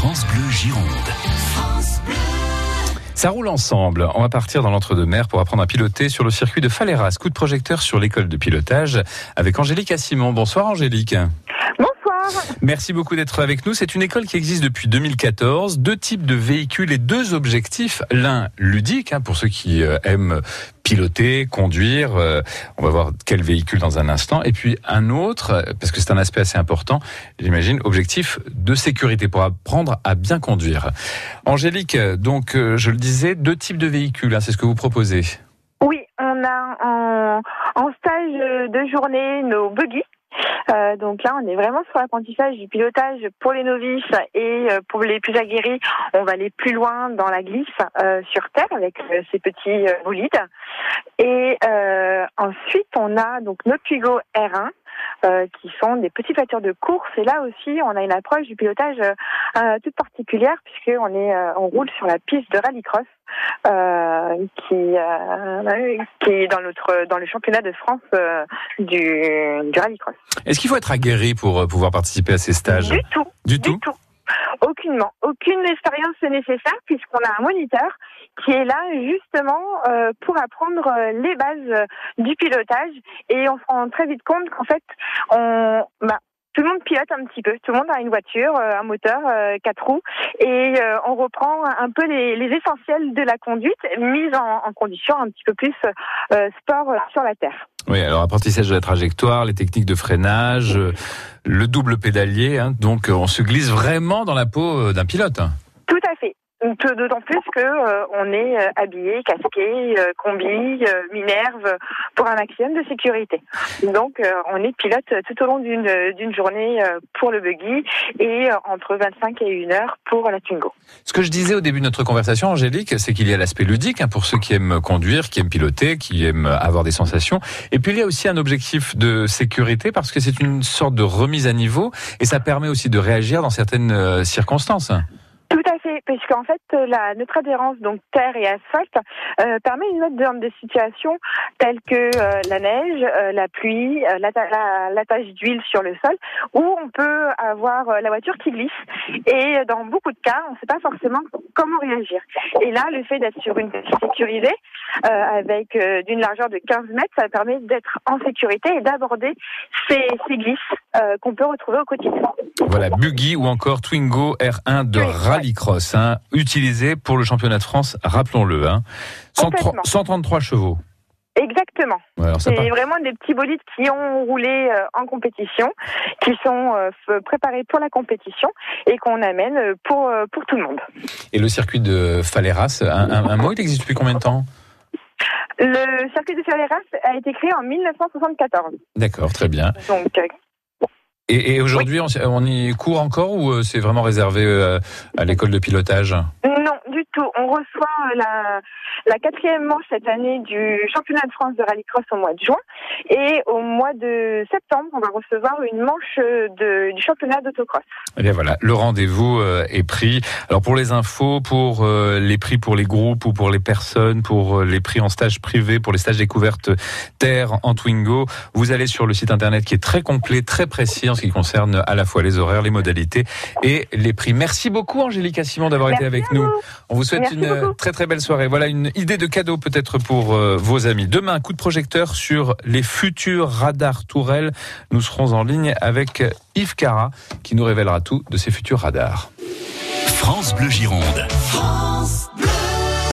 France Bleu Gironde. Ça roule ensemble. On va partir dans l'entre-deux-mer pour apprendre à piloter sur le circuit de Faleras. Coup de projecteur sur l'école de pilotage avec Angélique Assimon. Bonsoir Angélique. Bonsoir. Merci beaucoup d'être avec nous. C'est une école qui existe depuis 2014. Deux types de véhicules et deux objectifs. L'un ludique, hein, pour ceux qui euh, aiment piloter, conduire. Euh, on va voir quel véhicule dans un instant. Et puis un autre, euh, parce que c'est un aspect assez important, j'imagine, objectif de sécurité pour apprendre à bien conduire. Angélique, donc je le disais, deux types de véhicules, hein, c'est ce que vous proposez. Oui, on a en, en stage de journée nos buggy euh, donc là, on est vraiment sur l'apprentissage du pilotage pour les novices et euh, pour les plus aguerris, on va aller plus loin dans la glisse euh, sur terre avec ces petits bolides. Et ensuite, on a donc nos Twigo R1 euh, qui sont des petites voitures de course. Et là aussi, on a une approche du pilotage euh, toute particulière puisqu'on est, euh, on roule sur la piste de rallycross qui, qui est dans notre, dans le championnat de France du, du rallycross. Est-ce qu'il faut être aguerri pour pouvoir participer à ces stages Du tout. Du tout. Aucune expérience nécessaire puisqu'on a un moniteur qui est là justement euh, pour apprendre euh, les bases du pilotage et on se rend très vite compte qu'en fait on bah, tout le monde pilote un petit peu. Tout le monde a une voiture, euh, un moteur, quatre roues, et on reprend un peu les, essentiels de la conduite, mise en, en condition un petit peu plus sport sur la terre. Oui, alors apprentissage de la trajectoire, les techniques de freinage, le double pédalier, hein, donc on se glisse vraiment dans la peau d'un pilote. Tout à fait. D'autant plus que euh, on est euh, habillé, casqué, euh, combi, minerve pour un maximum de sécurité. Donc on est pilote tout au long d'une journée pour le buggy et entre 25 et 1 heure pour la Twingo. Ce que je disais au début de notre conversation, Angélique, c'est qu'il y a l'aspect ludique hein, pour ceux qui aiment conduire, qui aiment piloter, qui aiment avoir des sensations. Et puis il y a aussi un objectif de sécurité parce que c'est une sorte de remise à niveau et ça permet aussi de réagir dans certaines circonstances. Puisqu'en fait, la, notre adhérence, donc terre et asphalte, euh, permet une note de, situations telles que euh, la neige, euh, la pluie, la, d'huile sur le sol, où on peut avoir la voiture qui glisse. Et dans beaucoup de cas, on ne sait pas forcément comment réagir. Et là, le fait d'être sur une piste sécurisée, avec d'une largeur de 15 mètres, ça permet d'être en sécurité et d'aborder ces, ces glisses qu'on peut retrouver au quotidien. Voilà, Buggy ou encore Twingo R1 de rallycross, hein, utilisé pour le championnat de France, rappelons-le. Hein. 133 chevaux. Exactement. c'est vraiment des petits bolides qui ont roulé euh, en compétition, qui sont euh, préparés pour la compétition et qu'on amène euh, pour, pour tout le monde. Et le circuit de Faleras, un, un, mot, il existe depuis combien de temps? Le circuit de Faleras a été créé en 1974. D'accord, très bien. Donc, et, et aujourd'hui, on, on, y court encore ou c'est vraiment réservé à l'école de pilotage? On reçoit euh, la, la quatrième manche cette année du championnat de France de rallycross au mois de juin. Et au mois de septembre, on va recevoir une manche euh, de, du championnat d'autocross. Et eh bien voilà, le rendez-vous euh, est pris. Alors pour les infos, pour les prix pour les groupes ou pour les personnes, pour les prix en stage privé, pour les stages découvertes Terre en Twingo, vous allez sur le site internet qui est très complet, très précis en ce qui concerne à la fois les horaires, les modalités et les prix. Merci beaucoup Angélique Simon d'avoir été avec nous. On vous souhaite une très très belle soirée. Voilà une idée de cadeau peut-être pour euh, vos amis. Demain, coup de projecteur sur les futurs radars tourelles. Nous serons en ligne avec Yves Cara qui nous révélera tout de ces futurs radars. France Bleu Gironde.